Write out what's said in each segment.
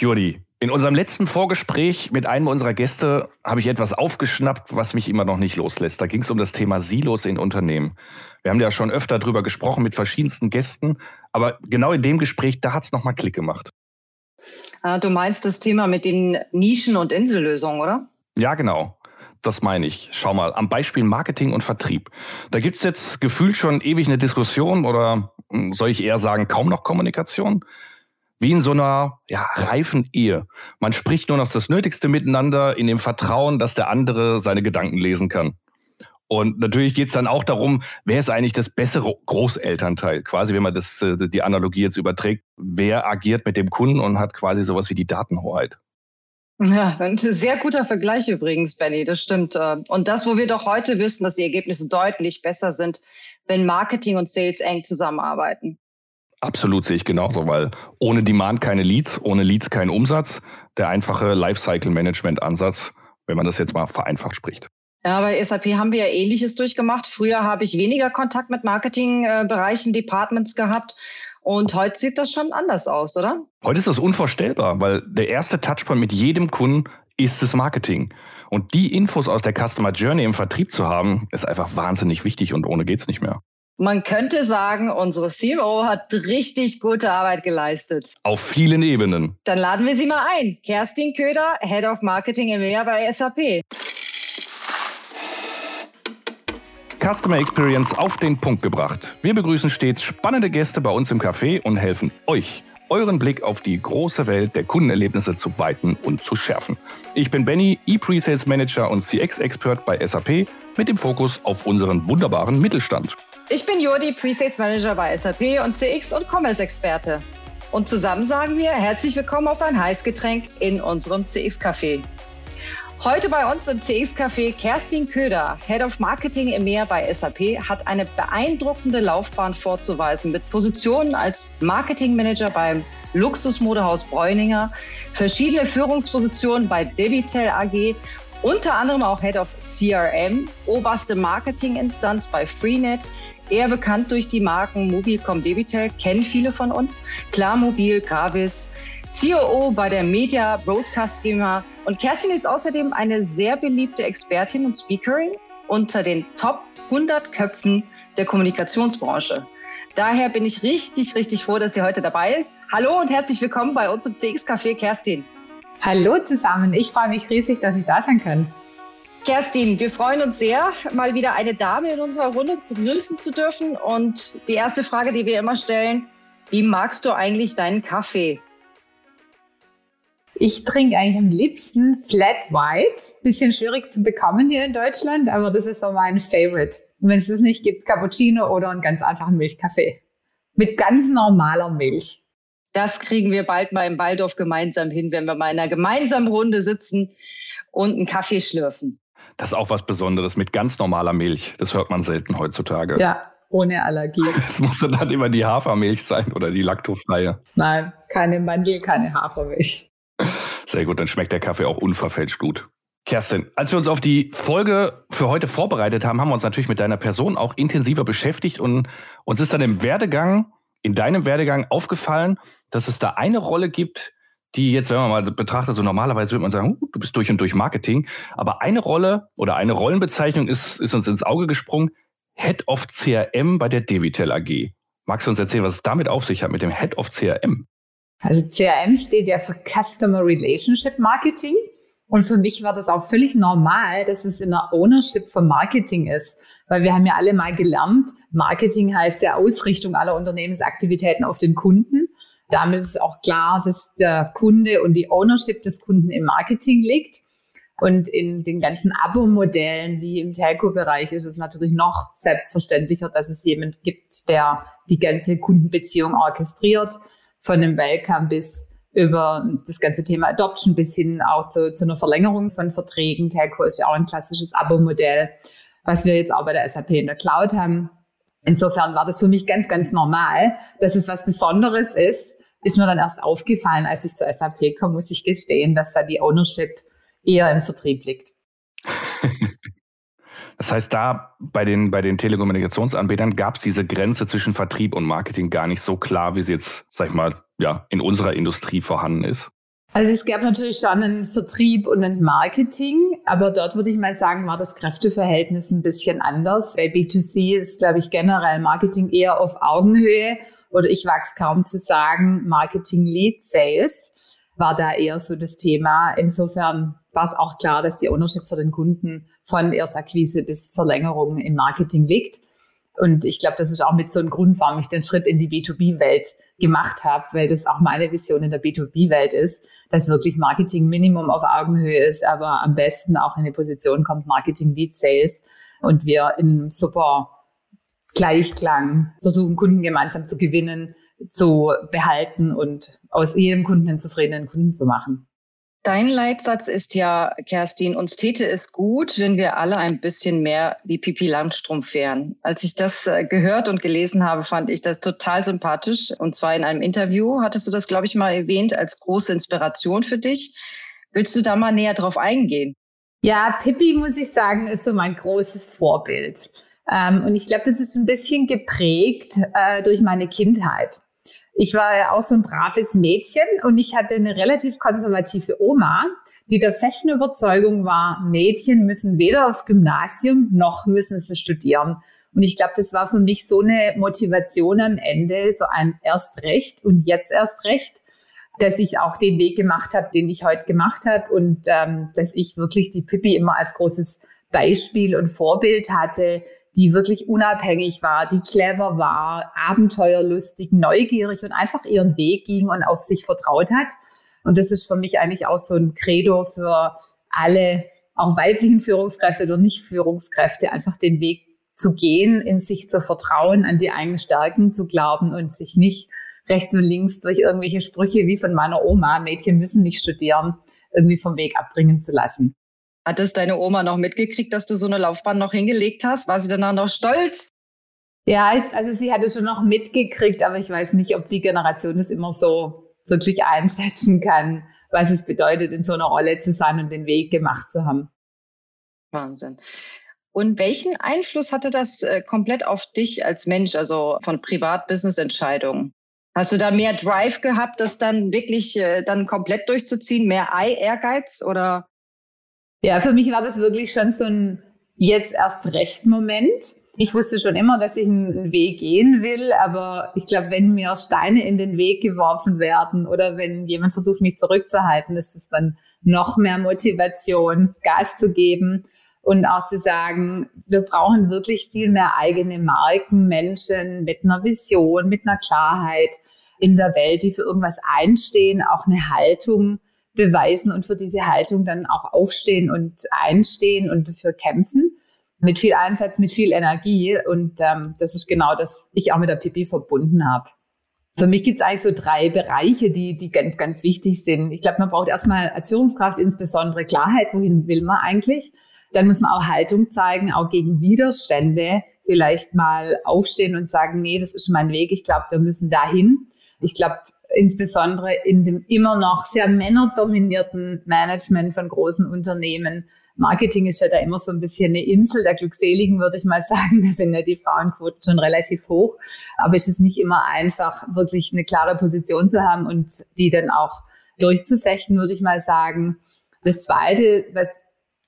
Juri, in unserem letzten Vorgespräch mit einem unserer Gäste habe ich etwas aufgeschnappt, was mich immer noch nicht loslässt. Da ging es um das Thema Silos in Unternehmen. Wir haben ja schon öfter darüber gesprochen mit verschiedensten Gästen, aber genau in dem Gespräch, da hat es nochmal Klick gemacht. Ah, du meinst das Thema mit den Nischen- und Insellösungen, oder? Ja, genau. Das meine ich. Schau mal, am Beispiel Marketing und Vertrieb. Da gibt es jetzt gefühlt schon ewig eine Diskussion oder hm, soll ich eher sagen, kaum noch Kommunikation wie in so einer ja, reifen Ehe. Man spricht nur noch das Nötigste miteinander in dem Vertrauen, dass der andere seine Gedanken lesen kann. Und natürlich geht es dann auch darum, wer ist eigentlich das bessere Großelternteil? Quasi, wenn man das, äh, die Analogie jetzt überträgt, wer agiert mit dem Kunden und hat quasi sowas wie die Datenhoheit. Ja, ein sehr guter Vergleich übrigens, Benny, das stimmt. Äh. Und das, wo wir doch heute wissen, dass die Ergebnisse deutlich besser sind, wenn Marketing und Sales eng zusammenarbeiten. Absolut sehe ich genauso, weil ohne Demand keine Leads, ohne Leads kein Umsatz. Der einfache Lifecycle-Management-Ansatz, wenn man das jetzt mal vereinfacht spricht. Ja, bei SAP haben wir ja Ähnliches durchgemacht. Früher habe ich weniger Kontakt mit Marketingbereichen, Departments gehabt. Und heute sieht das schon anders aus, oder? Heute ist das unvorstellbar, weil der erste Touchpoint mit jedem Kunden ist das Marketing. Und die Infos aus der Customer Journey im Vertrieb zu haben, ist einfach wahnsinnig wichtig und ohne geht's nicht mehr. Man könnte sagen, unsere CEO hat richtig gute Arbeit geleistet. Auf vielen Ebenen. Dann laden wir sie mal ein. Kerstin Köder, Head of Marketing EMEA bei SAP. Customer Experience auf den Punkt gebracht. Wir begrüßen stets spannende Gäste bei uns im Café und helfen euch, euren Blick auf die große Welt der Kundenerlebnisse zu weiten und zu schärfen. Ich bin Benny, E-Pre-Sales Manager und CX-Expert bei SAP mit dem Fokus auf unseren wunderbaren Mittelstand. Ich bin Jordi, Presales Manager bei SAP und CX und Commerce Experte. Und zusammen sagen wir herzlich willkommen auf ein Heißgetränk in unserem CX Café. Heute bei uns im CX Café Kerstin Köder, Head of Marketing EMEA bei SAP, hat eine beeindruckende Laufbahn vorzuweisen mit Positionen als Marketing Manager beim Luxusmodehaus Bräuninger, verschiedene Führungspositionen bei Debitel AG unter anderem auch Head of CRM, oberste Marketinginstanz bei Freenet, eher bekannt durch die Marken Mobilcom Debitel, kennen viele von uns, Klarmobil, Gravis, COO bei der Media Broadcast GmbH und Kerstin ist außerdem eine sehr beliebte Expertin und Speakerin unter den Top 100 Köpfen der Kommunikationsbranche. Daher bin ich richtig, richtig froh, dass sie heute dabei ist. Hallo und herzlich willkommen bei uns im CX Café, Kerstin. Hallo zusammen, ich freue mich riesig, dass ich da sein kann. Kerstin, wir freuen uns sehr, mal wieder eine Dame in unserer Runde begrüßen zu dürfen. Und die erste Frage, die wir immer stellen, wie magst du eigentlich deinen Kaffee? Ich trinke eigentlich am liebsten Flat White. Bisschen schwierig zu bekommen hier in Deutschland, aber das ist so mein Favorite. Und wenn es das nicht gibt, Cappuccino oder einen ganz einfachen Milchkaffee. Mit ganz normaler Milch. Das kriegen wir bald mal im Waldorf gemeinsam hin, wenn wir mal in einer gemeinsamen Runde sitzen und einen Kaffee schlürfen. Das ist auch was Besonderes mit ganz normaler Milch. Das hört man selten heutzutage. Ja, ohne Allergie. Es muss dann immer die Hafermilch sein oder die laktofreie. Nein, keine Mandel, keine Hafermilch. Sehr gut, dann schmeckt der Kaffee auch unverfälscht gut. Kerstin, als wir uns auf die Folge für heute vorbereitet haben, haben wir uns natürlich mit deiner Person auch intensiver beschäftigt und uns ist dann im Werdegang, in deinem Werdegang aufgefallen, dass es da eine Rolle gibt, die jetzt, wenn man mal betrachtet, so normalerweise würde man sagen, du bist durch und durch Marketing. Aber eine Rolle oder eine Rollenbezeichnung ist, ist uns ins Auge gesprungen. Head of CRM bei der Devitel AG. Magst du uns erzählen, was es damit auf sich hat mit dem Head of CRM? Also CRM steht ja für Customer Relationship Marketing. Und für mich war das auch völlig normal, dass es in der Ownership von Marketing ist. Weil wir haben ja alle mal gelernt, Marketing heißt ja Ausrichtung aller Unternehmensaktivitäten auf den Kunden. Damit ist auch klar, dass der Kunde und die Ownership des Kunden im Marketing liegt. Und in den ganzen Abo-Modellen wie im Telco-Bereich ist es natürlich noch selbstverständlicher, dass es jemand gibt, der die ganze Kundenbeziehung orchestriert, von dem Welcome bis über das ganze Thema Adoption bis hin auch zu, zu einer Verlängerung von Verträgen. Telco ist ja auch ein klassisches Abo-Modell, was wir jetzt auch bei der SAP in der Cloud haben. Insofern war das für mich ganz, ganz normal, dass es was Besonderes ist, ist mir dann erst aufgefallen, als ich zur SAP komme, muss ich gestehen, dass da die Ownership eher im Vertrieb liegt. Das heißt, da bei den, bei den Telekommunikationsanbietern gab es diese Grenze zwischen Vertrieb und Marketing gar nicht so klar, wie sie jetzt, sag ich mal, ja, in unserer Industrie vorhanden ist. Also es gab natürlich schon einen Vertrieb und ein Marketing, aber dort würde ich mal sagen, war das Kräfteverhältnis ein bisschen anders. Bei B2C ist, glaube ich, generell Marketing eher auf Augenhöhe oder ich wage es kaum zu sagen, Marketing Lead Sales war da eher so das Thema. Insofern war es auch klar, dass die Ownership für den Kunden von Erstakquise bis Verlängerung im Marketing liegt. Und ich glaube, das ist auch mit so einem Grund, warum ich den Schritt in die B2B-Welt gemacht habe, weil das auch meine Vision in der B2B-Welt ist, dass wirklich Marketing Minimum auf Augenhöhe ist, aber am besten auch in eine Position kommt Marketing Lead Sales und wir in super Gleichklang versuchen, Kunden gemeinsam zu gewinnen, zu behalten und aus jedem Kunden einen zufriedenen Kunden zu machen. Dein Leitsatz ist ja, Kerstin, uns täte es gut, wenn wir alle ein bisschen mehr wie Pipi Langstrumpf wären. Als ich das äh, gehört und gelesen habe, fand ich das total sympathisch. Und zwar in einem Interview hattest du das, glaube ich, mal erwähnt als große Inspiration für dich. Willst du da mal näher drauf eingehen? Ja, Pippi, muss ich sagen, ist so mein großes Vorbild. Ähm, und ich glaube, das ist ein bisschen geprägt äh, durch meine Kindheit. Ich war ja auch so ein braves Mädchen und ich hatte eine relativ konservative Oma, die der festen Überzeugung war, Mädchen müssen weder aufs Gymnasium noch müssen sie studieren. Und ich glaube, das war für mich so eine Motivation am Ende, so ein erst recht und jetzt erst recht, dass ich auch den Weg gemacht habe, den ich heute gemacht habe und ähm, dass ich wirklich die Pippi immer als großes Beispiel und Vorbild hatte, die wirklich unabhängig war, die clever war, abenteuerlustig, neugierig und einfach ihren Weg ging und auf sich vertraut hat. Und das ist für mich eigentlich auch so ein Credo für alle, auch weiblichen Führungskräfte oder Nicht-Führungskräfte, einfach den Weg zu gehen, in sich zu vertrauen, an die eigenen Stärken zu glauben und sich nicht rechts und links durch irgendwelche Sprüche wie von meiner Oma, Mädchen müssen nicht studieren, irgendwie vom Weg abbringen zu lassen. Hat es deine Oma noch mitgekriegt, dass du so eine Laufbahn noch hingelegt hast? War sie danach noch stolz? Ja, also sie hat es schon noch mitgekriegt, aber ich weiß nicht, ob die Generation das immer so wirklich einschätzen kann, was es bedeutet, in so einer Rolle zu sein und den Weg gemacht zu haben. Wahnsinn. Und welchen Einfluss hatte das äh, komplett auf dich als Mensch, also von Privat-Business-Entscheidungen? Hast du da mehr Drive gehabt, das dann wirklich äh, dann komplett durchzuziehen, mehr Ei-Ehrgeiz oder? Ja, für mich war das wirklich schon so ein jetzt erst recht Moment. Ich wusste schon immer, dass ich einen Weg gehen will, aber ich glaube, wenn mir Steine in den Weg geworfen werden oder wenn jemand versucht, mich zurückzuhalten, ist es dann noch mehr Motivation, Gas zu geben und auch zu sagen, wir brauchen wirklich viel mehr eigene Marken, Menschen mit einer Vision, mit einer Klarheit in der Welt, die für irgendwas einstehen, auch eine Haltung beweisen und für diese Haltung dann auch aufstehen und einstehen und dafür kämpfen. Mit viel Einsatz, mit viel Energie. Und ähm, das ist genau das, ich auch mit der Pipi verbunden habe. Für mich gibt es eigentlich so drei Bereiche, die, die ganz, ganz wichtig sind. Ich glaube, man braucht erstmal als Führungskraft insbesondere Klarheit, wohin will man eigentlich. Dann muss man auch Haltung zeigen, auch gegen Widerstände. Vielleicht mal aufstehen und sagen, nee, das ist mein Weg. Ich glaube, wir müssen dahin. Ich glaube, insbesondere in dem immer noch sehr männerdominierten Management von großen Unternehmen. Marketing ist ja da immer so ein bisschen eine Insel der Glückseligen, würde ich mal sagen. Da sind ja die Frauenquoten schon relativ hoch. Aber es ist nicht immer einfach, wirklich eine klare Position zu haben und die dann auch durchzufechten, würde ich mal sagen. Das Zweite, was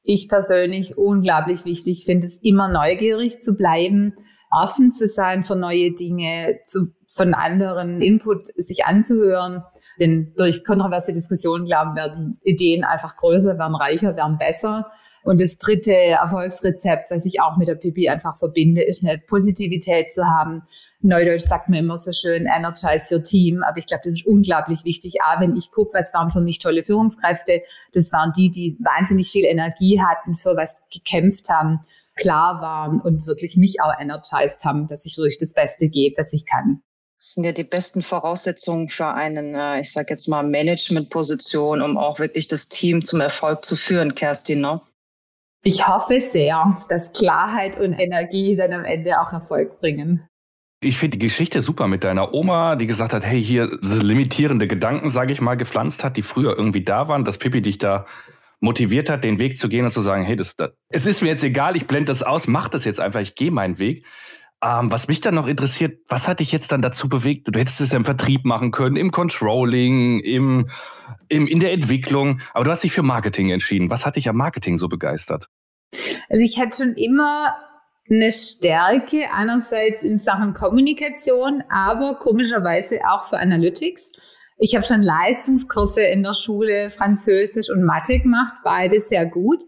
ich persönlich unglaublich wichtig finde, ist immer neugierig zu bleiben, offen zu sein für neue Dinge, zu von anderen Input sich anzuhören. Denn durch kontroverse Diskussionen, glauben, werden Ideen einfach größer, werden reicher, werden besser. Und das dritte Erfolgsrezept, was ich auch mit der Pipi einfach verbinde, ist eine Positivität zu haben. Neudeutsch sagt man immer so schön, energize your team. Aber ich glaube, das ist unglaublich wichtig. A, wenn ich gucke, was waren für mich tolle Führungskräfte, das waren die, die wahnsinnig viel Energie hatten, für was gekämpft haben, klar waren und wirklich mich auch energized haben, dass ich wirklich das Beste gebe, was ich kann. Das sind ja die besten Voraussetzungen für einen, äh, ich sage jetzt mal, Managementposition, um auch wirklich das Team zum Erfolg zu führen, Kerstin. Ne? Ich hoffe sehr, dass Klarheit und Energie dann am Ende auch Erfolg bringen. Ich finde die Geschichte super mit deiner Oma, die gesagt hat, hey, hier limitierende Gedanken, sage ich mal, gepflanzt hat, die früher irgendwie da waren, dass Pippi dich da motiviert hat, den Weg zu gehen und zu sagen, hey, das, das es ist mir jetzt egal, ich blende das aus, mach das jetzt einfach, ich gehe meinen Weg. Ähm, was mich dann noch interessiert, was hat dich jetzt dann dazu bewegt? Du hättest es ja im Vertrieb machen können, im Controlling, im, im, in der Entwicklung, aber du hast dich für Marketing entschieden. Was hat dich am Marketing so begeistert? Also ich hatte schon immer eine Stärke einerseits in Sachen Kommunikation, aber komischerweise auch für Analytics. Ich habe schon Leistungskurse in der Schule, Französisch und Mathe gemacht, beide sehr gut.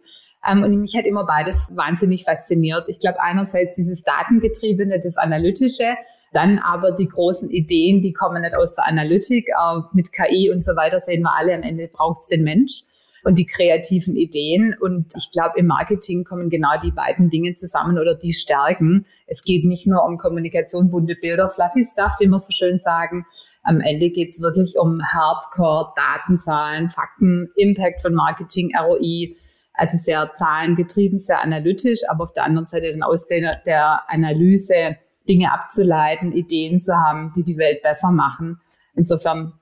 Ähm, und mich hat immer beides wahnsinnig fasziniert. Ich glaube, einerseits dieses Datengetriebene, das Analytische, dann aber die großen Ideen, die kommen nicht aus der Analytik, äh, mit KI und so weiter sehen wir alle, am Ende braucht es den Mensch und die kreativen Ideen. Und ich glaube, im Marketing kommen genau die beiden Dinge zusammen oder die Stärken. Es geht nicht nur um Kommunikation, bunte Bilder, fluffy stuff, wie wir so schön sagen. Am Ende geht es wirklich um Hardcore, Datenzahlen, Fakten, Impact von Marketing, ROI, also sehr zahlengetrieben, sehr analytisch, aber auf der anderen Seite dann aus der, der Analyse Dinge abzuleiten, Ideen zu haben, die die Welt besser machen. Insofern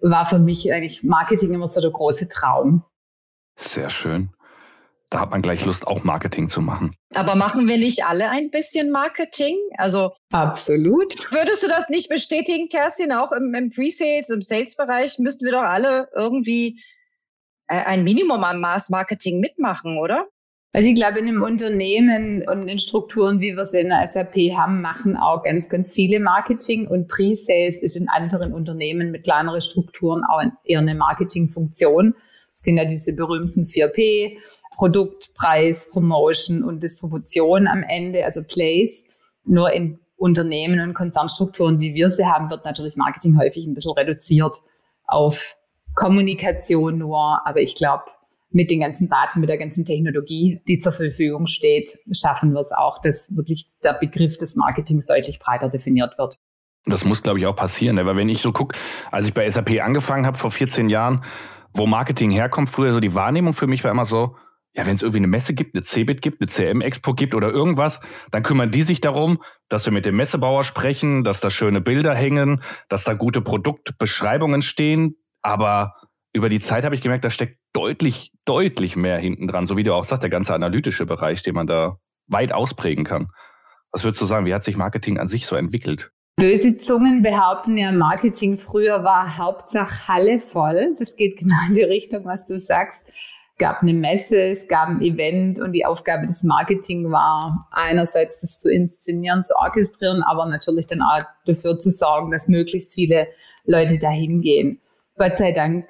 war für mich eigentlich Marketing immer so der große Traum. Sehr schön. Da hat man gleich Lust, auch Marketing zu machen. Aber machen wir nicht alle ein bisschen Marketing? Also absolut. Würdest du das nicht bestätigen, Kerstin? Auch im, im Pre-Sales, im Sales-Bereich müssten wir doch alle irgendwie ein Minimum am Maß Marketing mitmachen, oder? Also ich glaube, in einem Unternehmen und in Strukturen, wie wir sie in der SAP haben, machen auch ganz, ganz viele Marketing und Pre-Sales ist in anderen Unternehmen mit kleineren Strukturen auch eher eine Marketingfunktion. Es sind ja diese berühmten 4P, Produkt, Preis, Promotion und Distribution am Ende, also Place. Nur in Unternehmen und Konzernstrukturen, wie wir sie haben, wird natürlich Marketing häufig ein bisschen reduziert auf Kommunikation nur. Aber ich glaube, mit den ganzen Daten, mit der ganzen Technologie, die zur Verfügung steht, schaffen wir es auch, dass wirklich der Begriff des Marketings deutlich breiter definiert wird. Das muss, glaube ich, auch passieren. Ne? Weil wenn ich so gucke, als ich bei SAP angefangen habe vor 14 Jahren, wo Marketing herkommt, früher so die Wahrnehmung für mich war immer so, ja, wenn es irgendwie eine Messe gibt, eine CeBIT gibt, eine CM-Expo gibt oder irgendwas, dann kümmern die sich darum, dass wir mit dem Messebauer sprechen, dass da schöne Bilder hängen, dass da gute Produktbeschreibungen stehen. Aber über die Zeit habe ich gemerkt, da steckt deutlich, deutlich mehr hinten dran. So wie du auch sagst, der ganze analytische Bereich, den man da weit ausprägen kann. Was würdest du sagen, wie hat sich Marketing an sich so entwickelt? Böse Zungen behaupten ja, Marketing früher war Hauptsache Halle voll. Das geht genau in die Richtung, was du sagst gab eine Messe, es gab ein Event und die Aufgabe des Marketing war einerseits das zu inszenieren, zu orchestrieren, aber natürlich dann auch dafür zu sorgen, dass möglichst viele Leute dahin gehen. Gott sei Dank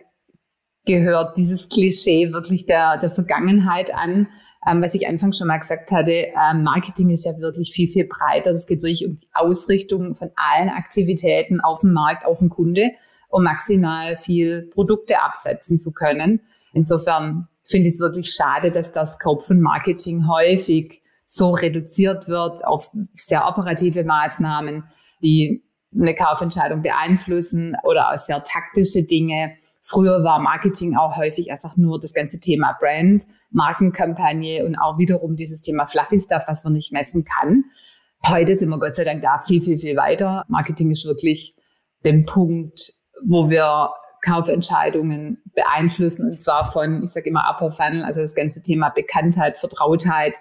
gehört dieses Klischee wirklich der, der Vergangenheit an. Ähm, was ich anfangs schon mal gesagt hatte, ähm, Marketing ist ja wirklich viel, viel breiter. Es geht wirklich um die Ausrichtung von allen Aktivitäten auf dem Markt, auf den Kunde, um maximal viel Produkte absetzen zu können. Insofern finde ich es wirklich schade, dass das Scope von Marketing häufig so reduziert wird auf sehr operative Maßnahmen, die eine Kaufentscheidung beeinflussen oder auch sehr taktische Dinge. Früher war Marketing auch häufig einfach nur das ganze Thema Brand, Markenkampagne und auch wiederum dieses Thema Fluffy Stuff, was man nicht messen kann. Heute sind wir Gott sei Dank da viel, viel, viel weiter. Marketing ist wirklich der Punkt, wo wir Kaufentscheidungen beeinflussen und zwar von, ich sage immer Upper Funnel, also das ganze Thema Bekanntheit, Vertrautheit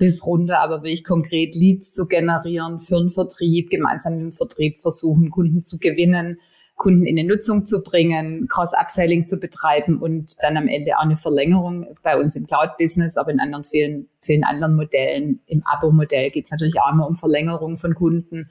bis runter, aber wirklich konkret Leads zu generieren für einen Vertrieb, gemeinsam mit dem Vertrieb versuchen, Kunden zu gewinnen, Kunden in die Nutzung zu bringen, Cross-Upselling zu betreiben und dann am Ende auch eine Verlängerung bei uns im Cloud-Business, aber in anderen vielen, vielen anderen Modellen. Im Abo-Modell geht es natürlich auch immer um Verlängerung von Kunden.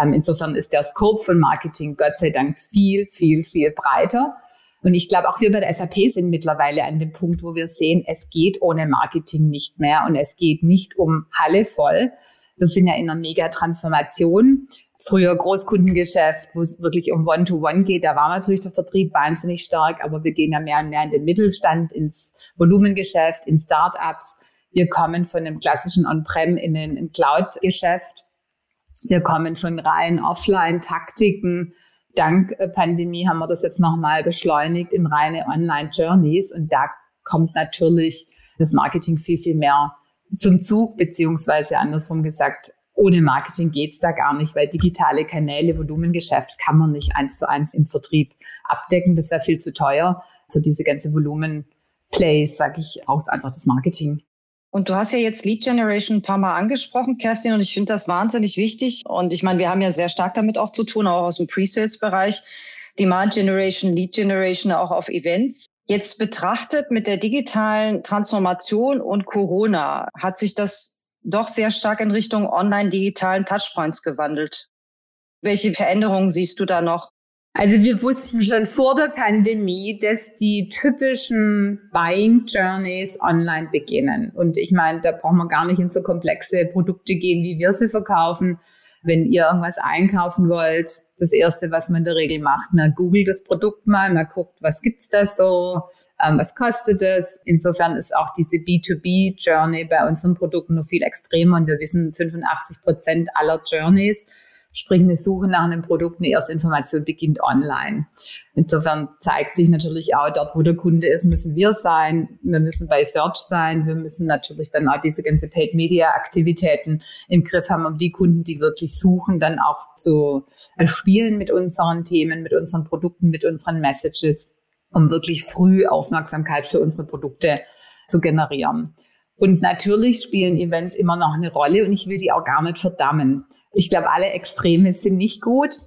Ähm, insofern ist der Scope von Marketing Gott sei Dank viel, viel, viel breiter. Und ich glaube, auch wir bei der SAP sind mittlerweile an dem Punkt, wo wir sehen, es geht ohne Marketing nicht mehr und es geht nicht um Halle voll. Wir sind ja in einer Mega-Transformation früher Großkundengeschäft, wo es wirklich um One-to-One -One geht, da war natürlich der Vertrieb wahnsinnig stark, aber wir gehen ja mehr und mehr in den Mittelstand, ins Volumengeschäft, in Startups. Wir kommen von dem klassischen On-Prem in ein Cloud-Geschäft. Wir kommen von rein Offline-Taktiken. Dank äh, Pandemie haben wir das jetzt nochmal beschleunigt in reine Online-Journeys. Und da kommt natürlich das Marketing viel, viel mehr zum Zug, beziehungsweise andersrum gesagt, ohne Marketing geht's da gar nicht, weil digitale Kanäle, Volumengeschäft kann man nicht eins zu eins im Vertrieb abdecken. Das wäre viel zu teuer. Für diese ganze Volumen-Plays, sage ich, braucht einfach das Marketing. Und du hast ja jetzt Lead Generation ein paar Mal angesprochen, Kerstin, und ich finde das wahnsinnig wichtig. Und ich meine, wir haben ja sehr stark damit auch zu tun, auch aus dem Pre-Sales-Bereich. Demand Generation, Lead Generation auch auf Events. Jetzt betrachtet mit der digitalen Transformation und Corona hat sich das doch sehr stark in Richtung online-digitalen Touchpoints gewandelt. Welche Veränderungen siehst du da noch? Also wir wussten schon vor der Pandemie, dass die typischen Buying Journeys online beginnen. Und ich meine, da brauchen wir gar nicht in so komplexe Produkte gehen, wie wir sie verkaufen. Wenn ihr irgendwas einkaufen wollt, das Erste, was man in der Regel macht, man googelt das Produkt mal, man guckt, was gibt's da so, ähm, was kostet es. Insofern ist auch diese B2B-Journey bei unseren Produkten noch viel extremer und wir wissen, 85 Prozent aller Journeys Sprich, eine Suche nach einem Produkt, eine erste Information beginnt online. Insofern zeigt sich natürlich auch dort, wo der Kunde ist, müssen wir sein. Wir müssen bei Search sein. Wir müssen natürlich dann auch diese ganze Paid Media Aktivitäten im Griff haben, um die Kunden, die wirklich suchen, dann auch zu spielen mit unseren Themen, mit unseren Produkten, mit unseren Messages, um wirklich früh Aufmerksamkeit für unsere Produkte zu generieren. Und natürlich spielen Events immer noch eine Rolle und ich will die auch gar nicht verdammen. Ich glaube, alle Extreme sind nicht gut.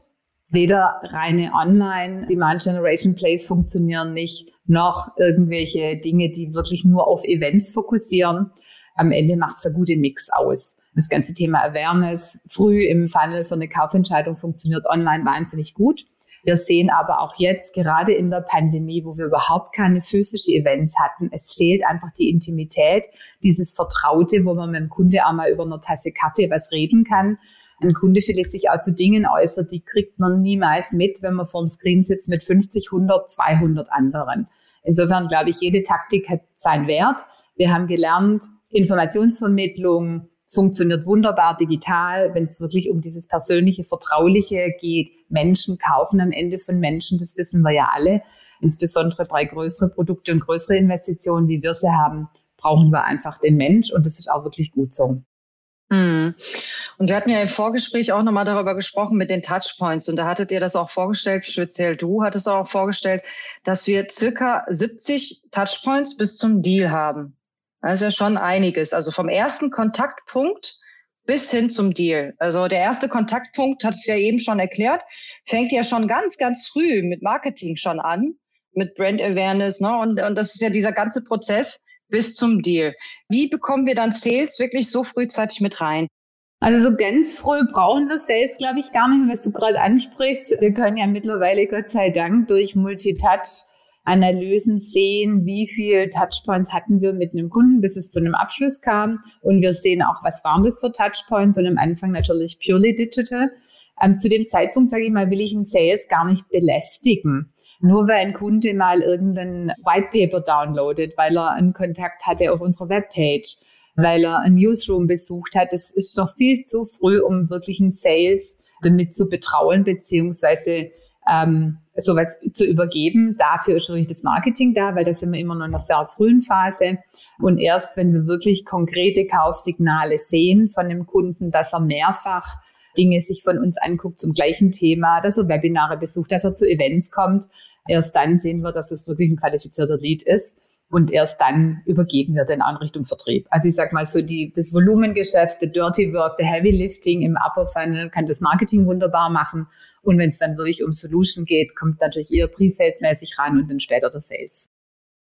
Weder reine Online-Demand-Generation-Plays funktionieren nicht, noch irgendwelche Dinge, die wirklich nur auf Events fokussieren. Am Ende macht es der gute Mix aus. Das ganze Thema Awareness früh im Funnel für eine Kaufentscheidung funktioniert online wahnsinnig gut. Wir sehen aber auch jetzt, gerade in der Pandemie, wo wir überhaupt keine physischen Events hatten, es fehlt einfach die Intimität, dieses Vertraute, wo man mit dem Kunde auch mal über eine Tasse Kaffee was reden kann. Ein Kunde vielleicht sich auch zu Dingen äußert, die kriegt man niemals mit, wenn man vor dem Screen sitzt mit 50, 100, 200 anderen. Insofern glaube ich, jede Taktik hat seinen Wert. Wir haben gelernt, Informationsvermittlung, funktioniert wunderbar digital, wenn es wirklich um dieses persönliche, vertrauliche geht. Menschen kaufen am Ende von Menschen, das wissen wir ja alle. Insbesondere bei größeren Produkte und größere Investitionen, wie wir sie haben, brauchen wir einfach den Mensch und das ist auch wirklich gut so. Hm. Und wir hatten ja im Vorgespräch auch nochmal darüber gesprochen mit den Touchpoints. Und da hattet ihr das auch vorgestellt, speziell du hattest auch vorgestellt, dass wir circa 70 Touchpoints bis zum Deal haben. Das ist ja schon einiges. Also vom ersten Kontaktpunkt bis hin zum Deal. Also der erste Kontaktpunkt, hat es ja eben schon erklärt, fängt ja schon ganz, ganz früh mit Marketing schon an, mit Brand Awareness. Ne? Und, und das ist ja dieser ganze Prozess bis zum Deal. Wie bekommen wir dann Sales wirklich so frühzeitig mit rein? Also so ganz früh brauchen wir Sales, glaube ich, gar nicht, was du gerade ansprichst. Wir können ja mittlerweile, Gott sei Dank, durch Multitouch Analysen sehen, wie viel Touchpoints hatten wir mit einem Kunden, bis es zu einem Abschluss kam. Und wir sehen auch, was waren das für Touchpoints und am Anfang natürlich purely digital. Ähm, zu dem Zeitpunkt, sage ich mal, will ich einen Sales gar nicht belästigen. Nur weil ein Kunde mal irgendein White Paper downloadet, weil er einen Kontakt hatte auf unserer Webpage, weil er ein Newsroom besucht hat, das ist noch viel zu früh, um wirklich einen Sales damit zu betrauen, beziehungsweise ähm, sowas zu übergeben. Dafür ist wirklich das Marketing da, weil da sind wir immer noch in einer sehr frühen Phase. Und erst wenn wir wirklich konkrete Kaufsignale sehen von dem Kunden, dass er mehrfach Dinge sich von uns anguckt zum gleichen Thema, dass er Webinare besucht, dass er zu Events kommt, erst dann sehen wir, dass es wirklich ein qualifizierter Lead ist. Und erst dann übergeben wir den an Richtung Vertrieb. Also ich sag mal so, die, das Volumengeschäft, der Dirty Work, der Heavy Lifting im Upper Funnel kann das Marketing wunderbar machen. Und wenn es dann wirklich um Solution geht, kommt natürlich eher Pre-Sales-mäßig ran und dann später der Sales.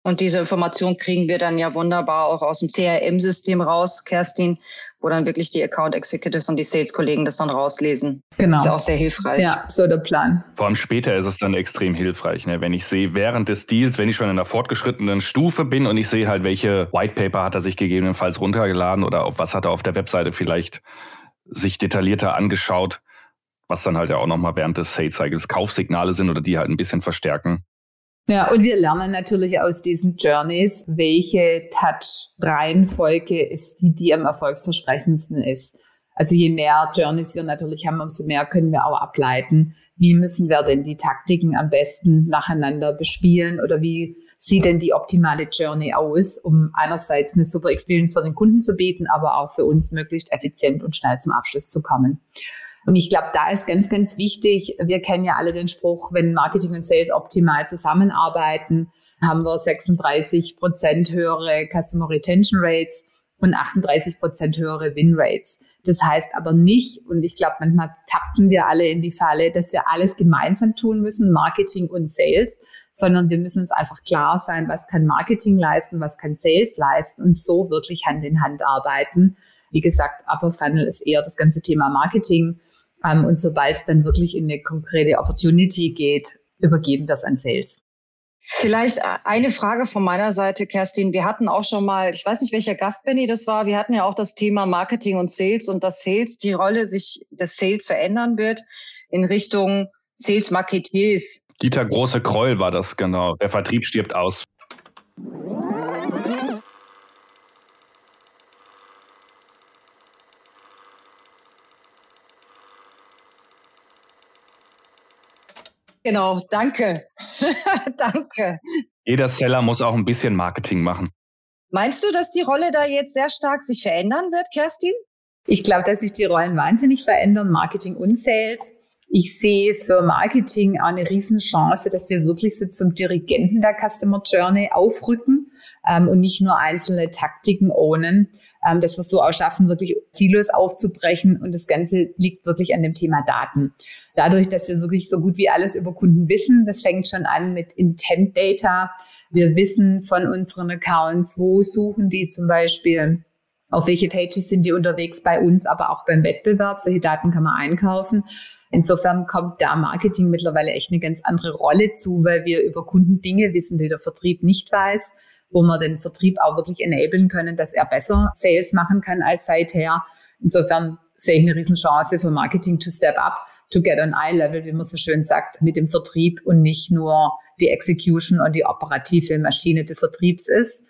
Und diese Information kriegen wir dann ja wunderbar auch aus dem CRM-System raus, Kerstin, wo dann wirklich die Account Executives und die Sales-Kollegen das dann rauslesen. Genau. ist ja auch sehr hilfreich. Ja, so der Plan. Vor allem später ist es dann extrem hilfreich, ne? wenn ich sehe, während des Deals, wenn ich schon in einer fortgeschrittenen Stufe bin und ich sehe halt, welche White Paper hat er sich gegebenenfalls runtergeladen oder auf was hat er auf der Webseite vielleicht sich detaillierter angeschaut, was dann halt ja auch nochmal während des Sales Cycles Kaufsignale sind oder die halt ein bisschen verstärken. Ja, und wir lernen natürlich aus diesen Journeys, welche Touch-Reihenfolge ist die, die am erfolgsversprechendsten ist. Also je mehr Journeys wir natürlich haben, umso mehr können wir auch ableiten, wie müssen wir denn die Taktiken am besten nacheinander bespielen oder wie sieht denn die optimale Journey aus, um einerseits eine super Experience für den Kunden zu bieten, aber auch für uns möglichst effizient und schnell zum Abschluss zu kommen. Und ich glaube, da ist ganz, ganz wichtig, wir kennen ja alle den Spruch, wenn Marketing und Sales optimal zusammenarbeiten, haben wir 36 Prozent höhere Customer Retention Rates. und 38 Prozent höhere Win-Rates. Das heißt aber nicht, und ich glaube, manchmal tappen wir alle in die Falle, dass wir alles gemeinsam tun müssen, Marketing und Sales, sondern wir müssen uns einfach klar sein, was kann Marketing leisten, was kann Sales leisten und so wirklich Hand in Hand arbeiten. Wie gesagt, Upper Funnel ist eher das ganze Thema Marketing. Ähm, und sobald es dann wirklich in eine konkrete Opportunity geht, übergeben wir es an Sales. Vielleicht eine Frage von meiner Seite, Kerstin. Wir hatten auch schon mal, ich weiß nicht, welcher Gast, Benny, das war. Wir hatten ja auch das Thema Marketing und Sales und dass Sales, die Rolle sich des Sales verändern wird in Richtung Sales Marketeers. Dieter Große Kreul war das, genau. Der Vertrieb stirbt aus. Genau, danke. danke. Jeder Seller muss auch ein bisschen Marketing machen. Meinst du, dass die Rolle da jetzt sehr stark sich verändern wird, Kerstin? Ich glaube, dass sich die Rollen wahnsinnig verändern, Marketing und Sales. Ich sehe für Marketing auch eine Riesenchance, dass wir wirklich so zum Dirigenten der Customer Journey aufrücken ähm, und nicht nur einzelne Taktiken ownen, ähm, dass wir so auch schaffen, wirklich Silos aufzubrechen und das Ganze liegt wirklich an dem Thema Daten. Dadurch, dass wir wirklich so gut wie alles über Kunden wissen, das fängt schon an mit Intent Data. Wir wissen von unseren Accounts, wo suchen die zum Beispiel, auf welche Pages sind die unterwegs bei uns, aber auch beim Wettbewerb. Solche Daten kann man einkaufen. Insofern kommt da Marketing mittlerweile echt eine ganz andere Rolle zu, weil wir über Kunden Dinge wissen, die der Vertrieb nicht weiß, wo wir den Vertrieb auch wirklich enablen können, dass er besser Sales machen kann als seither. Insofern sehe ich eine Riesenchance für Marketing to step up, to get on eye level, wie man so schön sagt, mit dem Vertrieb und nicht nur die Execution und die operative Maschine des Vertriebs ist.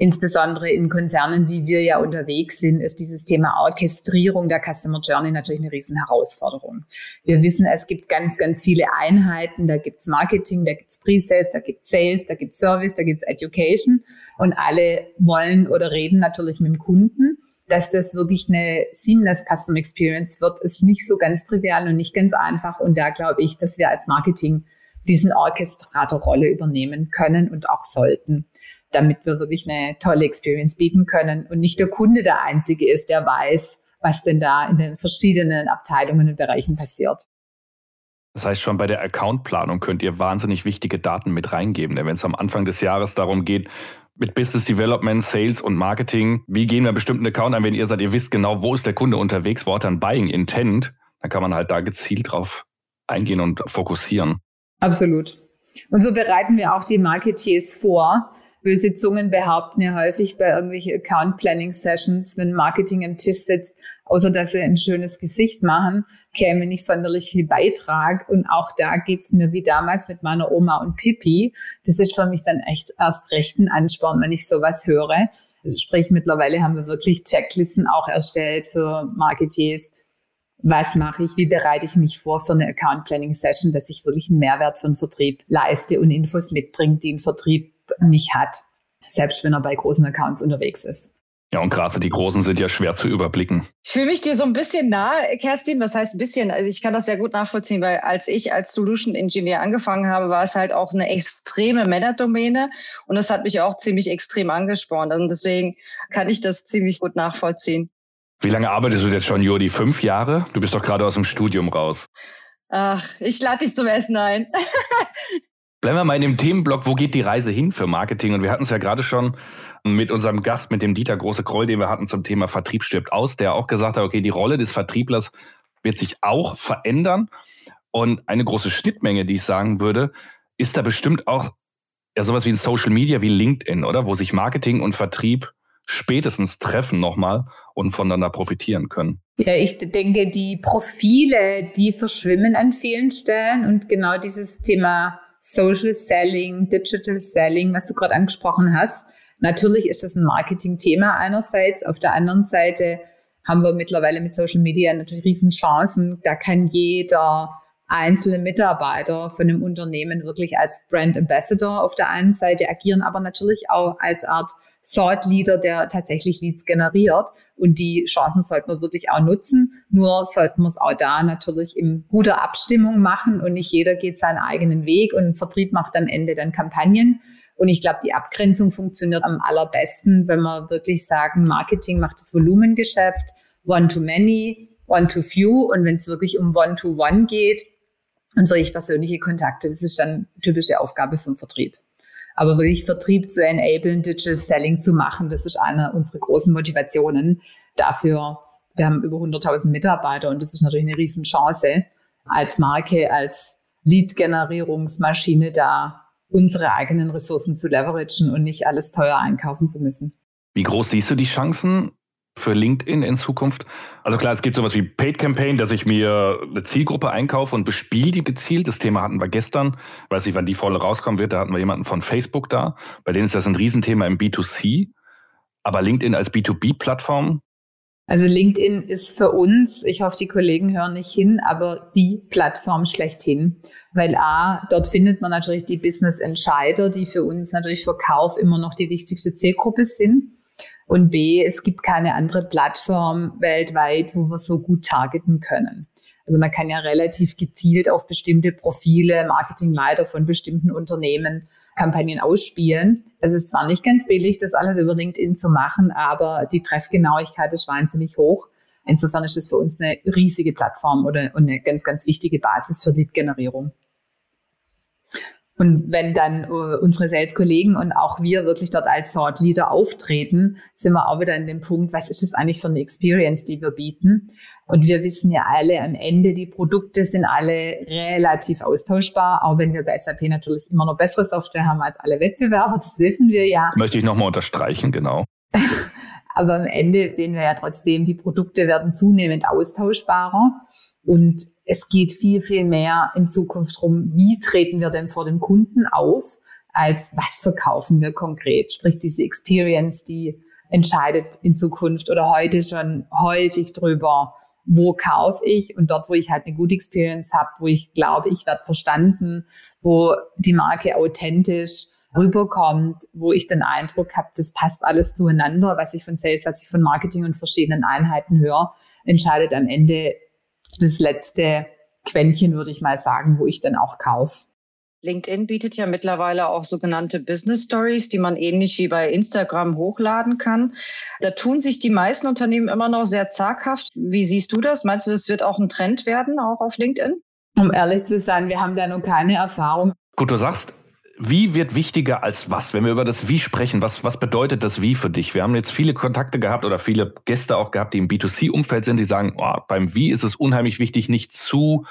Insbesondere in Konzernen, wie wir ja unterwegs sind, ist dieses Thema Orchestrierung der Customer Journey natürlich eine riesen Herausforderung. Wir wissen, es gibt ganz, ganz viele Einheiten. Da gibt's Marketing, da gibt's Pre-Sales, da gibt's Sales, da gibt's Service, da gibt's Education. Und alle wollen oder reden natürlich mit dem Kunden. Dass das wirklich eine seamless Custom Experience wird, ist nicht so ganz trivial und nicht ganz einfach. Und da glaube ich, dass wir als Marketing diesen Orchestratorrolle übernehmen können und auch sollten damit wir wirklich eine tolle Experience bieten können und nicht der Kunde der Einzige ist, der weiß, was denn da in den verschiedenen Abteilungen und Bereichen passiert. Das heißt, schon bei der Accountplanung könnt ihr wahnsinnig wichtige Daten mit reingeben. Denn wenn es am Anfang des Jahres darum geht, mit Business Development, Sales und Marketing, wie gehen wir bestimmten Account an, wenn ihr seid, ihr wisst genau, wo ist der Kunde unterwegs, wo hat er ein Buying Intent, dann kann man halt da gezielt drauf eingehen und fokussieren. Absolut. Und so bereiten wir auch die Marketeers vor, Böse Zungen behaupten ja häufig bei irgendwelchen Account Planning Sessions, wenn Marketing am Tisch sitzt, außer dass sie ein schönes Gesicht machen, käme nicht sonderlich viel Beitrag. Und auch da geht's mir wie damals mit meiner Oma und Pippi. Das ist für mich dann echt erst recht ein Ansporn, wenn ich sowas höre. Sprich, mittlerweile haben wir wirklich Checklisten auch erstellt für Marketeers. Was mache ich? Wie bereite ich mich vor für eine Account Planning Session, dass ich wirklich einen Mehrwert für den Vertrieb leiste und Infos mitbringe, die ein Vertrieb nicht hat, selbst wenn er bei großen Accounts unterwegs ist. Ja, und gerade die Großen sind ja schwer zu überblicken. Ich fühle mich dir so ein bisschen nah, Kerstin. Was heißt ein bisschen? Also ich kann das sehr gut nachvollziehen, weil als ich als Solution Engineer angefangen habe, war es halt auch eine extreme Männerdomäne und das hat mich auch ziemlich extrem angespornt. Und deswegen kann ich das ziemlich gut nachvollziehen. Wie lange arbeitest du jetzt schon, Jodi? Fünf Jahre? Du bist doch gerade aus dem Studium raus. Ach, ich lade dich zum Essen ein. Bleiben wir mal in dem Themenblock, wo geht die Reise hin für Marketing? Und wir hatten es ja gerade schon mit unserem Gast, mit dem Dieter Große Kroll, den wir hatten zum Thema Vertrieb stirbt aus, der auch gesagt hat, okay, die Rolle des Vertrieblers wird sich auch verändern. Und eine große Schnittmenge, die ich sagen würde, ist da bestimmt auch ja sowas wie ein Social Media wie LinkedIn, oder? Wo sich Marketing und Vertrieb spätestens treffen nochmal und voneinander profitieren können. Ja, ich denke, die Profile, die verschwimmen an vielen Stellen und genau dieses Thema Social Selling, Digital Selling, was du gerade angesprochen hast. Natürlich ist das ein Marketing-Thema einerseits. Auf der anderen Seite haben wir mittlerweile mit Social Media natürlich riesen Chancen. Da kann jeder einzelne Mitarbeiter von einem Unternehmen wirklich als Brand Ambassador auf der einen Seite agieren, aber natürlich auch als Art Thought Leader, der tatsächlich Leads generiert. Und die Chancen sollten wir wirklich auch nutzen. Nur sollten wir es auch da natürlich in guter Abstimmung machen und nicht jeder geht seinen eigenen Weg und Vertrieb macht am Ende dann Kampagnen. Und ich glaube, die Abgrenzung funktioniert am allerbesten, wenn wir wirklich sagen, Marketing macht das Volumengeschäft, One-to-Many, One-to-Few. Und wenn es wirklich um One-to-One geht und wirklich persönliche Kontakte, das ist dann typische Aufgabe vom Vertrieb. Aber wirklich Vertrieb zu enablen, Digital Selling zu machen, das ist eine unserer großen Motivationen dafür. Wir haben über 100.000 Mitarbeiter und das ist natürlich eine Riesenchance als Marke, als Lead-Generierungsmaschine da unsere eigenen Ressourcen zu leveragen und nicht alles teuer einkaufen zu müssen. Wie groß siehst du die Chancen für LinkedIn in Zukunft? Also klar, es gibt sowas wie Paid Campaign, dass ich mir eine Zielgruppe einkaufe und bespiele die gezielt. Das Thema hatten wir gestern. Weiß nicht, wann die Volle rauskommen wird. Da hatten wir jemanden von Facebook da. Bei denen ist das ein Riesenthema im B2C. Aber LinkedIn als B2B-Plattform, also LinkedIn ist für uns, ich hoffe, die Kollegen hören nicht hin, aber die Plattform schlechthin. Weil A, dort findet man natürlich die Business-Entscheider, die für uns natürlich für Kauf immer noch die wichtigste Zielgruppe sind. Und B, es gibt keine andere Plattform weltweit, wo wir so gut targeten können. Also man kann ja relativ gezielt auf bestimmte Profile, Marketingleiter von bestimmten Unternehmen Kampagnen ausspielen. Es ist zwar nicht ganz billig, das alles über LinkedIn zu machen, aber die Treffgenauigkeit ist wahnsinnig hoch. Insofern ist es für uns eine riesige Plattform oder eine ganz, ganz wichtige Basis für Lead-Generierung. Und wenn dann uh, unsere Sales-Kollegen und auch wir wirklich dort als Thought Leader auftreten, sind wir auch wieder in dem Punkt, was ist das eigentlich für eine Experience, die wir bieten? Und wir wissen ja alle am Ende, die Produkte sind alle relativ austauschbar, auch wenn wir bei SAP natürlich immer noch bessere Software haben als alle Wettbewerber, das wissen wir ja. Möchte ich nochmal unterstreichen, genau. Aber am Ende sehen wir ja trotzdem, die Produkte werden zunehmend austauschbarer und es geht viel, viel mehr in Zukunft darum, wie treten wir denn vor dem Kunden auf, als was verkaufen wir konkret. Sprich, diese Experience, die entscheidet in Zukunft oder heute schon häufig drüber, wo kaufe ich und dort, wo ich halt eine gute Experience habe, wo ich glaube, ich werde verstanden, wo die Marke authentisch rüberkommt, wo ich den Eindruck habe, das passt alles zueinander, was ich von Sales, was ich von Marketing und verschiedenen Einheiten höre, entscheidet am Ende das letzte Quäntchen, würde ich mal sagen, wo ich dann auch kaufe. LinkedIn bietet ja mittlerweile auch sogenannte Business Stories, die man ähnlich wie bei Instagram hochladen kann. Da tun sich die meisten Unternehmen immer noch sehr zaghaft. Wie siehst du das? Meinst du, das wird auch ein Trend werden, auch auf LinkedIn? Um ehrlich zu sein, wir haben da noch keine Erfahrung. Gut, du sagst, wie wird wichtiger als was? Wenn wir über das Wie sprechen, was, was bedeutet das Wie für dich? Wir haben jetzt viele Kontakte gehabt oder viele Gäste auch gehabt, die im B2C-Umfeld sind, die sagen, oh, beim Wie ist es unheimlich wichtig, nicht zu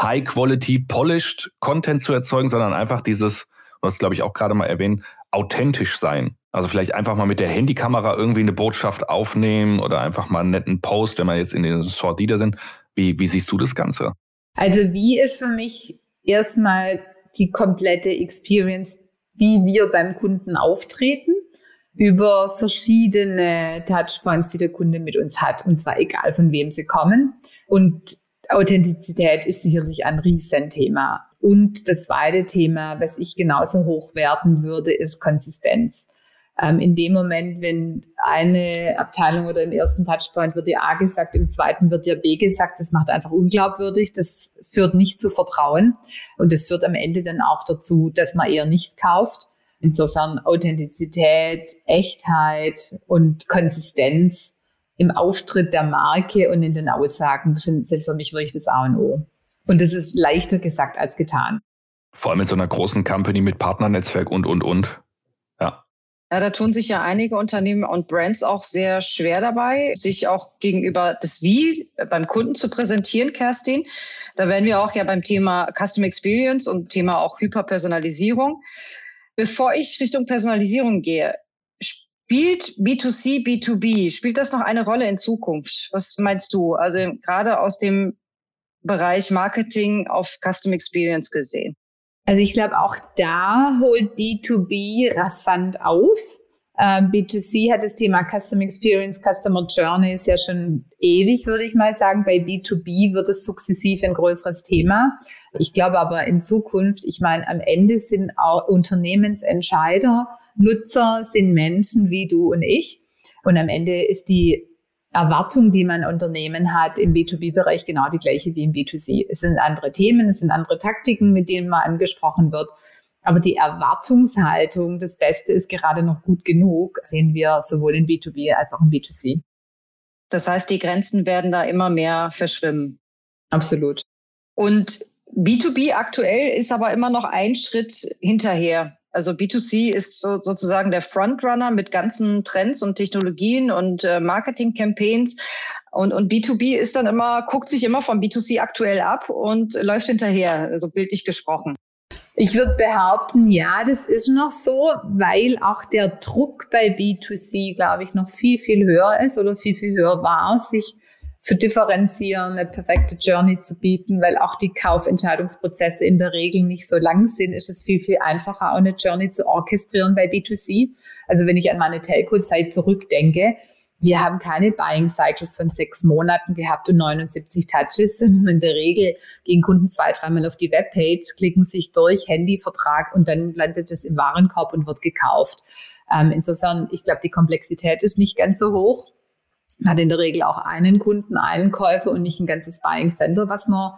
High-Quality, polished Content zu erzeugen, sondern einfach dieses, was glaube ich auch gerade mal erwähnt, authentisch sein. Also vielleicht einfach mal mit der Handykamera irgendwie eine Botschaft aufnehmen oder einfach mal einen netten Post, wenn wir jetzt in den Sort Leader sind. Wie, wie siehst du das Ganze? Also wie ist für mich erstmal die komplette Experience, wie wir beim Kunden auftreten, über verschiedene Touchpoints, die der Kunde mit uns hat, und zwar egal von wem sie kommen. Und Authentizität ist sicherlich ein Riesenthema. Und das zweite Thema, was ich genauso hoch werten würde, ist Konsistenz. Ähm, in dem Moment, wenn eine Abteilung oder im ersten Touchpoint wird ja A gesagt, im zweiten wird ja B gesagt, das macht einfach unglaubwürdig, das führt nicht zu Vertrauen und das führt am Ende dann auch dazu, dass man eher nicht kauft. Insofern Authentizität, Echtheit und Konsistenz im Auftritt der Marke und in den Aussagen sind für mich wirklich das A und O. Und das ist leichter gesagt als getan. Vor allem in so einer großen Company mit Partnernetzwerk und, und, und. Ja. Ja, da tun sich ja einige Unternehmen und Brands auch sehr schwer dabei, sich auch gegenüber das Wie beim Kunden zu präsentieren, Kerstin. Da werden wir auch ja beim Thema Custom Experience und Thema auch Hyperpersonalisierung. Bevor ich Richtung Personalisierung gehe, Spielt B2C, B2B, spielt das noch eine Rolle in Zukunft? Was meinst du? Also gerade aus dem Bereich Marketing auf Custom Experience gesehen. Also ich glaube, auch da holt B2B rasant auf. Ähm, B2C hat das Thema Custom Experience, Customer Journey ist ja schon ewig, würde ich mal sagen. Bei B2B wird es sukzessiv ein größeres Thema. Ich glaube aber in Zukunft, ich meine, am Ende sind auch Unternehmensentscheider Nutzer sind Menschen wie du und ich. Und am Ende ist die Erwartung, die man Unternehmen hat im B2B-Bereich genau die gleiche wie im B2C. Es sind andere Themen, es sind andere Taktiken, mit denen man angesprochen wird. Aber die Erwartungshaltung, das Beste ist gerade noch gut genug, sehen wir sowohl in B2B als auch in B2C. Das heißt, die Grenzen werden da immer mehr verschwimmen. Absolut. Und B2B aktuell ist aber immer noch ein Schritt hinterher. Also B2C ist so, sozusagen der Frontrunner mit ganzen Trends und Technologien und äh, Marketing-Campaigns. Und, und B2B ist dann immer, guckt sich immer vom B2C aktuell ab und läuft hinterher, so bildlich gesprochen. Ich würde behaupten, ja, das ist noch so, weil auch der Druck bei B2C, glaube ich, noch viel, viel höher ist oder viel, viel höher war, sich zu differenzieren, eine perfekte Journey zu bieten, weil auch die Kaufentscheidungsprozesse in der Regel nicht so lang sind, ist es viel, viel einfacher, auch eine Journey zu orchestrieren bei B2C. Also wenn ich an meine Telco-Zeit zurückdenke, wir haben keine Buying Cycles von sechs Monaten gehabt und 79 Touches, in der Regel gehen Kunden zwei, dreimal auf die Webpage, klicken sich durch, Handyvertrag und dann landet es im Warenkorb und wird gekauft. Ähm, insofern, ich glaube, die Komplexität ist nicht ganz so hoch. Man hat in der Regel auch einen Kunden, einen Käufer und nicht ein ganzes Buying Center, was man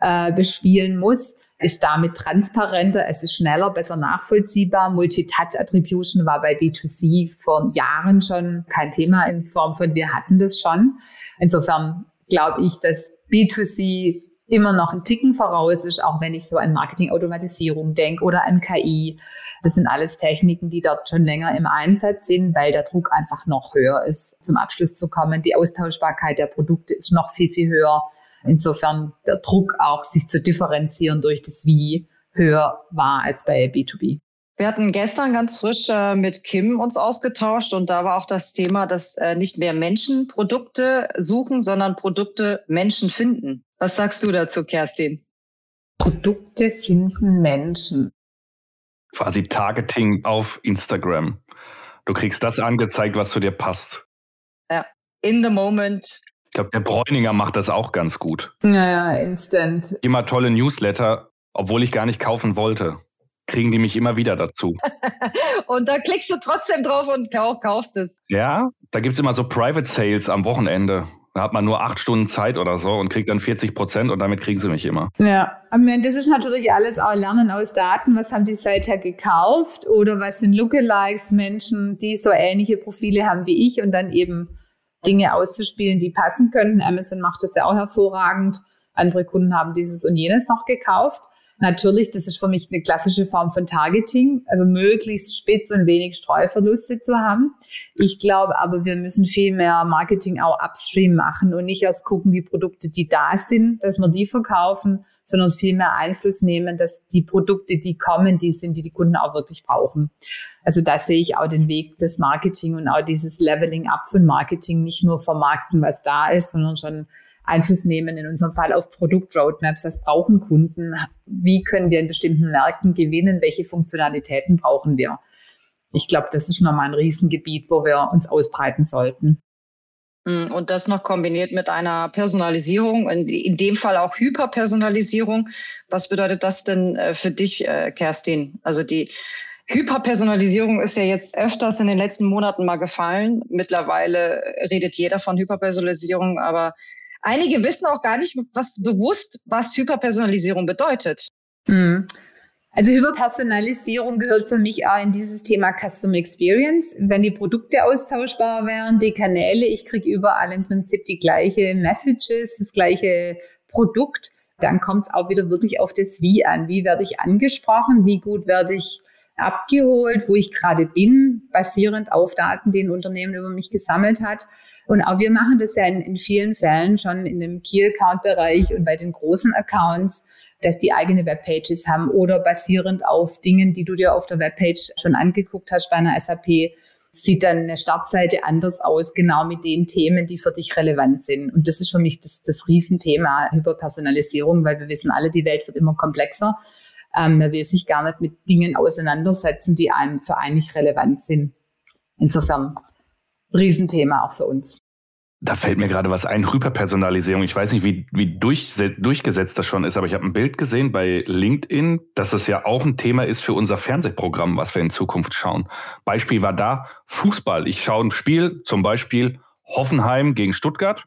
äh, bespielen muss ist damit transparenter, es ist schneller, besser nachvollziehbar. Multi-Touch-Attribution war bei B2C vor Jahren schon kein Thema in Form von wir hatten das schon. Insofern glaube ich, dass B2C immer noch ein Ticken voraus ist, auch wenn ich so an Marketing-Automatisierung denke oder an KI. Das sind alles Techniken, die dort schon länger im Einsatz sind, weil der Druck einfach noch höher ist, zum Abschluss zu kommen. Die Austauschbarkeit der Produkte ist noch viel, viel höher. Insofern der Druck auch, sich zu differenzieren durch das Wie höher war als bei B2B. Wir hatten gestern ganz frisch äh, mit Kim uns ausgetauscht und da war auch das Thema, dass äh, nicht mehr Menschen Produkte suchen, sondern Produkte Menschen finden. Was sagst du dazu, Kerstin? Produkte finden Menschen. Quasi Targeting auf Instagram. Du kriegst das angezeigt, was zu dir passt. Ja, in the moment glaube, der Bräuninger macht das auch ganz gut. Ja, ja, instant. Immer tolle Newsletter, obwohl ich gar nicht kaufen wollte. Kriegen die mich immer wieder dazu. und da klickst du trotzdem drauf und kaufst es. Ja, da gibt es immer so Private Sales am Wochenende. Da hat man nur acht Stunden Zeit oder so und kriegt dann 40 Prozent und damit kriegen sie mich immer. Ja, das ist natürlich alles auch Lernen aus Daten. Was haben die seither gekauft oder was sind Lookalikes, Menschen, die so ähnliche Profile haben wie ich und dann eben Dinge auszuspielen, die passen könnten. Amazon macht das ja auch hervorragend. Andere Kunden haben dieses und jenes noch gekauft. Natürlich, das ist für mich eine klassische Form von Targeting, also möglichst spitz und wenig Streuverluste zu haben. Ich glaube aber, wir müssen viel mehr Marketing auch upstream machen und nicht erst gucken, die Produkte, die da sind, dass wir die verkaufen, sondern viel mehr Einfluss nehmen, dass die Produkte, die kommen, die sind, die die Kunden auch wirklich brauchen. Also da sehe ich auch den Weg des Marketing und auch dieses Leveling up von Marketing, nicht nur vermarkten, was da ist, sondern schon Einfluss nehmen, in unserem Fall auf Produktroadmaps. Was brauchen Kunden? Wie können wir in bestimmten Märkten gewinnen? Welche Funktionalitäten brauchen wir? Ich glaube, das ist nochmal ein Riesengebiet, wo wir uns ausbreiten sollten. Hm, und das noch kombiniert mit einer Personalisierung, in, dem Fall auch Hyperpersonalisierung. Was bedeutet das denn äh, für dich, äh, Kerstin? Also die Hyperpersonalisierung ist ja jetzt öfters in den letzten Monaten mal gefallen. Mittlerweile redet jeder von Hyperpersonalisierung, aber einige wissen auch gar nicht was bewusst, was Hyperpersonalisierung bedeutet. Mhm. Also Hyperpersonalisierung gehört für mich auch in dieses Thema Custom Experience. Wenn die Produkte austauschbar wären, die Kanäle, ich kriege überall im Prinzip die gleiche Messages, das gleiche Produkt, dann kommt es auch wieder wirklich auf das Wie an. Wie werde ich angesprochen? Wie gut werde ich abgeholt, wo ich gerade bin, basierend auf Daten, die ein Unternehmen über mich gesammelt hat. Und auch wir machen das ja in, in vielen Fällen schon in dem Key-Account-Bereich und bei den großen Accounts, dass die eigene Webpages haben oder basierend auf Dingen, die du dir auf der Webpage schon angeguckt hast bei einer SAP, sieht dann eine Startseite anders aus, genau mit den Themen, die für dich relevant sind. Und das ist für mich das, das Riesenthema Hyperpersonalisierung, weil wir wissen alle, die Welt wird immer komplexer. Ähm, man will sich gar nicht mit Dingen auseinandersetzen, die einem für eigentlich relevant sind. Insofern Riesenthema auch für uns. Da fällt mir gerade was ein, Hyperpersonalisierung. Ich weiß nicht, wie, wie durch, durchgesetzt das schon ist, aber ich habe ein Bild gesehen bei LinkedIn, dass es ja auch ein Thema ist für unser Fernsehprogramm, was wir in Zukunft schauen. Beispiel war da Fußball. Ich schaue ein Spiel, zum Beispiel Hoffenheim gegen Stuttgart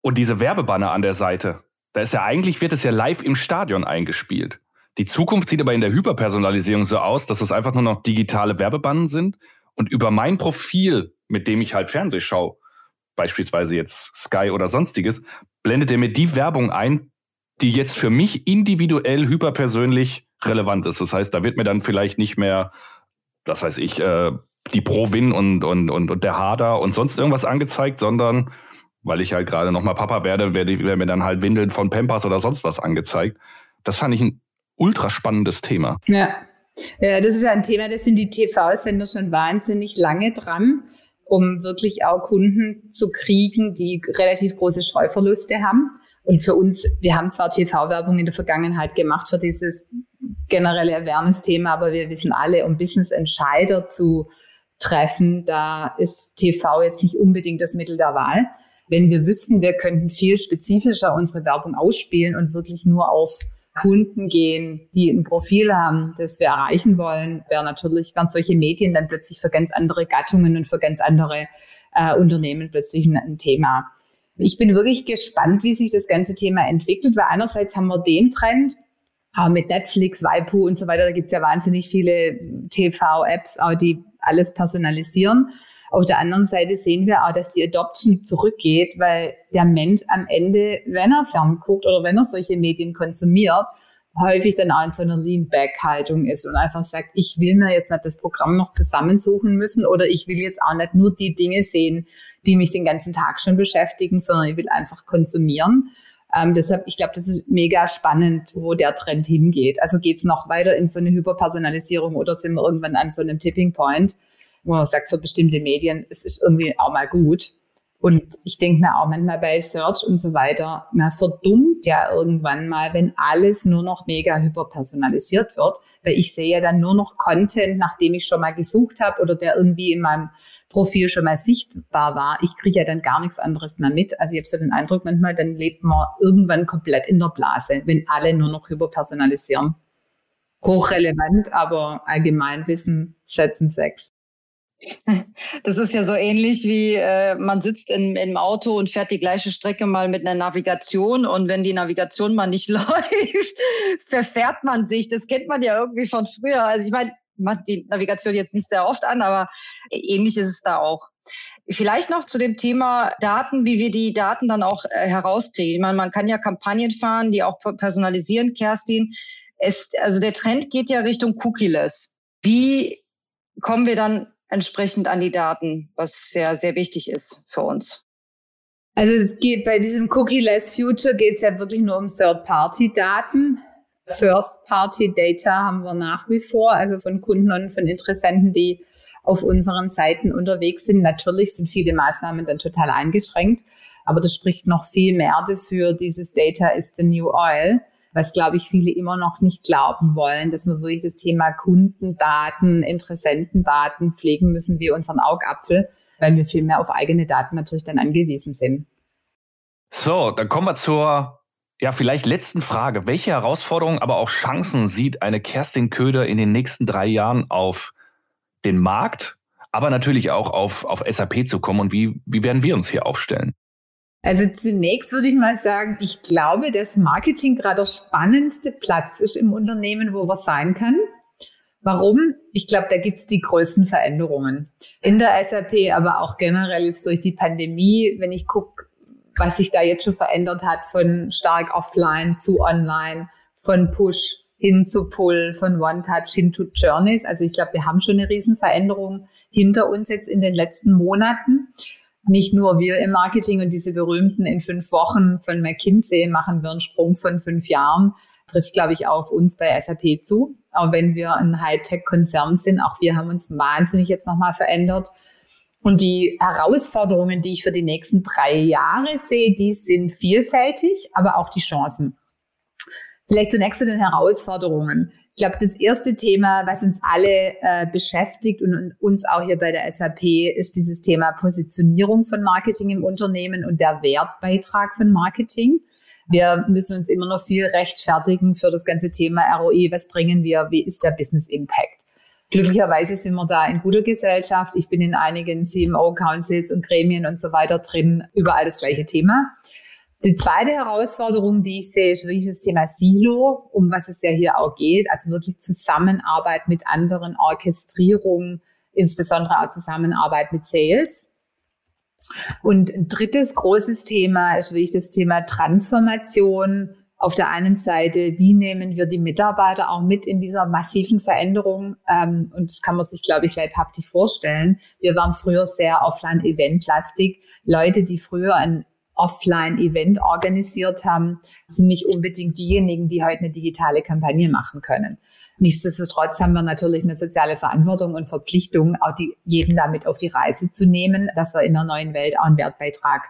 und diese Werbebanner an der Seite. Da ist ja eigentlich, wird es ja live im Stadion eingespielt Die Zukunft sieht aber in der Hyperpersonalisierung so aus, dass es einfach nur noch digitale Werbebannen sind und über mein Profil, mit dem ich halt Fernseh schaue, beispielsweise jetzt Sky oder sonstiges, blendet er mir die Werbung ein, die jetzt für mich individuell hyperpersönlich relevant ist. Das heißt, da wird mir dann vielleicht nicht mehr, das weiß ich, äh, die Pro-Win und, und, und, und der Hader und sonst irgendwas angezeigt, sondern weil ich halt gerade nochmal Papa werde, werde, werde mir dann halt Windeln von Pampers oder sonst was angezeigt. Das fand ich ein ultra spannendes Thema. Ja. Ja, das ist ein Thema, das sind die TV-Sender schon wahnsinnig lange dran, um wirklich auch Kunden zu kriegen, die relativ große Streuverluste haben. Und für uns, wir haben zwar TV-Werbung in der Vergangenheit gemacht für dieses generelle Awareness-Thema, aber wir wissen alle, um Business-Entscheider zu treffen, da ist TV jetzt nicht unbedingt das Mittel der Wahl. Wenn wir wüssten, wir könnten viel spezifischer unsere Werbung ausspielen und wirklich nur auf Kunden gehen, die ein Profil haben, das wir erreichen wollen, wäre natürlich, wären solche Medien dann plötzlich für ganz andere Gattungen und für ganz andere äh, Unternehmen plötzlich ein, ein Thema. Ich bin wirklich gespannt, wie sich das ganze Thema entwickelt, weil einerseits haben wir den Trend, auch mit Netflix, Waipu und so weiter, da gibt es ja wahnsinnig viele TV-Apps, auch die alles personalisieren. Auf der anderen Seite sehen wir auch, dass die Adoption zurückgeht, weil der Mensch am Ende, wenn er fernguckt oder wenn er solche Medien konsumiert, häufig dann auch in so einer Lean-Back-Haltung ist und einfach sagt, ich will mir jetzt nicht das Programm noch zusammensuchen müssen oder ich will jetzt auch nicht nur die Dinge sehen, die mich den ganzen Tag schon beschäftigen, sondern ich will einfach konsumieren. Ähm, deshalb, ich glaube, das ist mega spannend, wo der Trend hingeht. Also geht es noch weiter in so eine Hyperpersonalisierung oder sind wir irgendwann an so einem Tipping Point? Wo man sagt, für bestimmte Medien, es ist irgendwie auch mal gut. Und ich denke mir auch manchmal bei Search und so weiter, man verdummt ja irgendwann mal, wenn alles nur noch mega hyperpersonalisiert wird, weil ich sehe ja dann nur noch Content, nachdem ich schon mal gesucht habe oder der irgendwie in meinem Profil schon mal sichtbar war. Ich kriege ja dann gar nichts anderes mehr mit. Also ich habe so den Eindruck manchmal, dann lebt man irgendwann komplett in der Blase, wenn alle nur noch hyperpersonalisieren. Hochrelevant, aber Allgemeinwissen setzen sechs. Das ist ja so ähnlich wie äh, man sitzt in, im Auto und fährt die gleiche Strecke mal mit einer Navigation und wenn die Navigation mal nicht läuft, verfährt man sich. Das kennt man ja irgendwie von früher. Also ich meine, man die Navigation jetzt nicht sehr oft an, aber ähnlich ist es da auch. Vielleicht noch zu dem Thema Daten, wie wir die Daten dann auch äh, herauskriegen. Ich meine, man kann ja Kampagnen fahren, die auch personalisieren, Kerstin. Es, also der Trend geht ja Richtung Cookie-less. Wie kommen wir dann entsprechend an die Daten, was sehr, sehr wichtig ist für uns. Also es geht bei diesem Cookie-less Future geht es ja wirklich nur um Third-Party-Daten. First-Party-Data haben wir nach wie vor, also von Kunden und von Interessenten, die auf unseren Seiten unterwegs sind. Natürlich sind viele Maßnahmen dann total eingeschränkt, aber das spricht noch viel mehr dafür. Dieses Data is the new oil was, glaube ich, viele immer noch nicht glauben wollen, dass wir wirklich das Thema Kundendaten, Interessentendaten pflegen müssen wie unseren Augapfel, weil wir viel mehr auf eigene Daten natürlich dann angewiesen sind. So, dann kommen wir zur ja, vielleicht letzten Frage. Welche Herausforderungen, aber auch Chancen sieht eine Kerstin Köder in den nächsten drei Jahren auf den Markt, aber natürlich auch auf, auf SAP zu kommen und wie, wie werden wir uns hier aufstellen? Also zunächst würde ich mal sagen, ich glaube, dass Marketing gerade der spannendste Platz ist im Unternehmen, wo man sein kann. Warum? Ich glaube, da gibt es die größten Veränderungen. In der SAP, aber auch generell jetzt durch die Pandemie, wenn ich gucke, was sich da jetzt schon verändert hat, von stark offline zu online, von Push hin zu Pull, von One-Touch hin zu Journeys. Also ich glaube, wir haben schon eine Riesenveränderung hinter uns jetzt in den letzten Monaten nicht nur wir im Marketing und diese berühmten in fünf Wochen von McKinsey machen wir einen Sprung von fünf Jahren, trifft, glaube ich, auf uns bei SAP zu. Auch wenn wir ein Hightech-Konzern sind, auch wir haben uns wahnsinnig jetzt nochmal verändert. Und die Herausforderungen, die ich für die nächsten drei Jahre sehe, die sind vielfältig, aber auch die Chancen. Vielleicht zunächst zu den Herausforderungen. Ich glaube, das erste Thema, was uns alle äh, beschäftigt und, uns auch hier bei der SAP, ist dieses Thema Positionierung von Marketing im Unternehmen und der Wertbeitrag von Marketing. Wir müssen uns immer noch viel rechtfertigen für das ganze Thema ROI. Was bringen wir? Wie ist der Business Impact? Glücklicherweise sind wir da in guter Gesellschaft. Ich bin in einigen CMO-Councils und Gremien und so weiter drin. Überall das gleiche Thema. Die zweite Herausforderung, die ich sehe, ist wirklich das Thema Silo, um was es ja hier auch geht, also wirklich Zusammenarbeit mit anderen, Orchestrierung, insbesondere auch Zusammenarbeit mit Sales. Und ein drittes großes Thema ist wirklich das Thema Transformation. Auf der einen Seite, wie nehmen wir die Mitarbeiter auch mit in dieser massiven Veränderung? Ähm, und das kann man sich, glaube ich, leibhaftig vorstellen. Wir waren früher sehr offline-event-lastig. Leute, die früher ein Offline-Event organisiert haben, sind nicht unbedingt diejenigen, die heute eine digitale Kampagne machen können. Nichtsdestotrotz haben wir natürlich eine soziale Verantwortung und Verpflichtung, auch die, jeden damit auf die Reise zu nehmen, dass er in der neuen Welt auch einen Wertbeitrag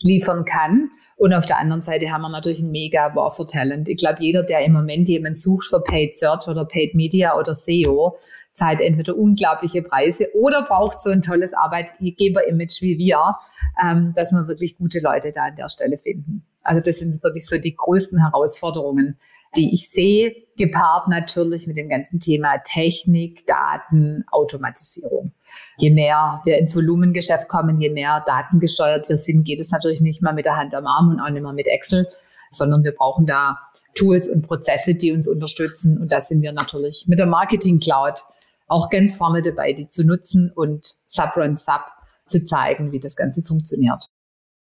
liefern kann. Und auf der anderen Seite haben wir natürlich ein mega War for Talent. Ich glaube, jeder, der im Moment jemanden sucht für Paid Search oder Paid Media oder SEO, zahlt entweder unglaubliche Preise oder braucht so ein tolles Arbeitgeber-Image wie wir, ähm, dass wir wirklich gute Leute da an der Stelle finden. Also das sind wirklich so die größten Herausforderungen, die ich sehe, gepaart natürlich mit dem ganzen Thema Technik, Daten, Automatisierung. Je mehr wir ins Volumengeschäft kommen, je mehr datengesteuert wir sind, geht es natürlich nicht mehr mit der Hand am Arm und auch nicht mehr mit Excel, sondern wir brauchen da Tools und Prozesse, die uns unterstützen. Und da sind wir natürlich mit der Marketing Cloud auch ganz vorne dabei, die zu nutzen und Sub Run Sub zu zeigen, wie das Ganze funktioniert.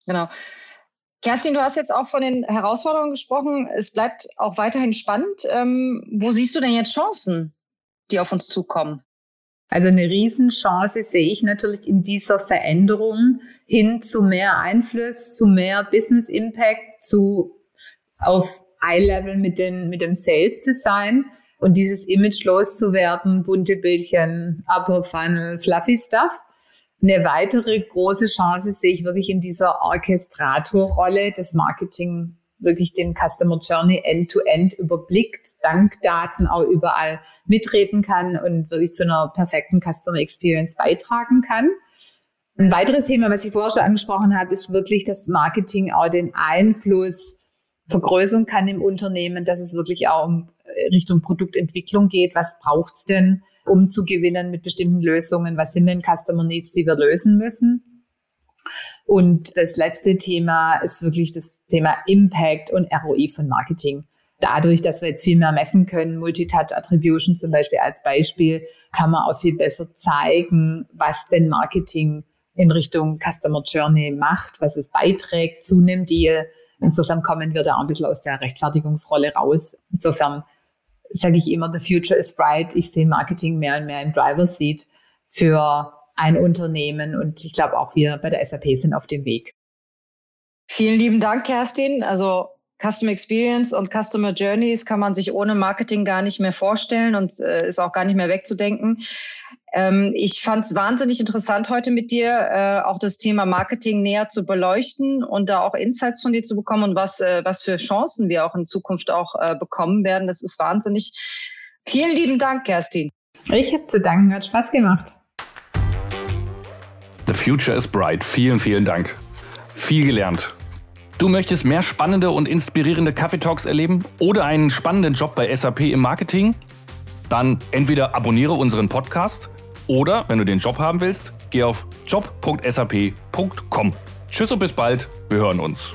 Genau. Kerstin, du hast jetzt auch von den Herausforderungen gesprochen. Es bleibt auch weiterhin spannend. Ähm, wo siehst du denn jetzt Chancen, die auf uns zukommen? Also eine Riesenchance sehe ich natürlich in dieser Veränderung hin zu mehr Einfluss, zu mehr Business Impact, zu auf Eye-Level mit, den, mit dem Sales sein und dieses Image loszuwerden, bunte Bildchen, Upper Funnel, Fluffy Stuff. Eine weitere große Chance sehe ich wirklich in dieser Orchestratorrolle, das Marketing wirklich den Customer Journey end-to-end -end überblickt, dank Daten auch überall mitreden kann und wirklich zu einer perfekten Customer Experience beitragen kann. Ein weiteres Thema, was ich vorher schon angesprochen habe, ist wirklich, dass Marketing auch den Einfluss vergrößern kann im Unternehmen, dass es wirklich auch um Richtung Produktentwicklung geht. Was braucht's denn? um zu gewinnen mit bestimmten Lösungen. Was sind denn Customer Needs, die wir lösen müssen? Und das letzte Thema ist wirklich das Thema Impact und ROI von Marketing. Dadurch, dass wir jetzt viel mehr messen können, Multitouch Attribution zum Beispiel als Beispiel, kann man auch viel besser zeigen, was denn Marketing in Richtung Customer Journey macht, was es beiträgt zu einem Deal. Insofern kommen wir da ein bisschen aus der Rechtfertigungsrolle raus. Insofern sage ich immer, the future is bright. Ich sehe Marketing mehr und mehr im Driver Seat für ein Unternehmen und ich glaube auch wir bei der SAP sind auf dem Weg. Vielen lieben Dank, Kerstin. Also Customer Experience und Customer Journeys kann man sich ohne Marketing gar nicht mehr vorstellen und äh, ist auch gar nicht mehr wegzudenken. Ähm, ich fand es wahnsinnig interessant heute mit dir, äh, auch das Thema Marketing näher zu beleuchten und da auch Insights von dir zu bekommen und was, äh, was für Chancen wir auch in Zukunft auch äh, bekommen werden. Das ist wahnsinnig. Vielen lieben Dank, Kerstin. Ich habe zu danken, hat Spaß gemacht. Future is bright. Vielen, vielen Dank. Viel gelernt. Du möchtest mehr spannende und inspirierende Kaffee Talks erleben oder einen spannenden Job bei SAP im Marketing? Dann entweder abonniere unseren Podcast oder, wenn du den Job haben willst, geh auf job.sap.com. Tschüss und bis bald. Wir hören uns.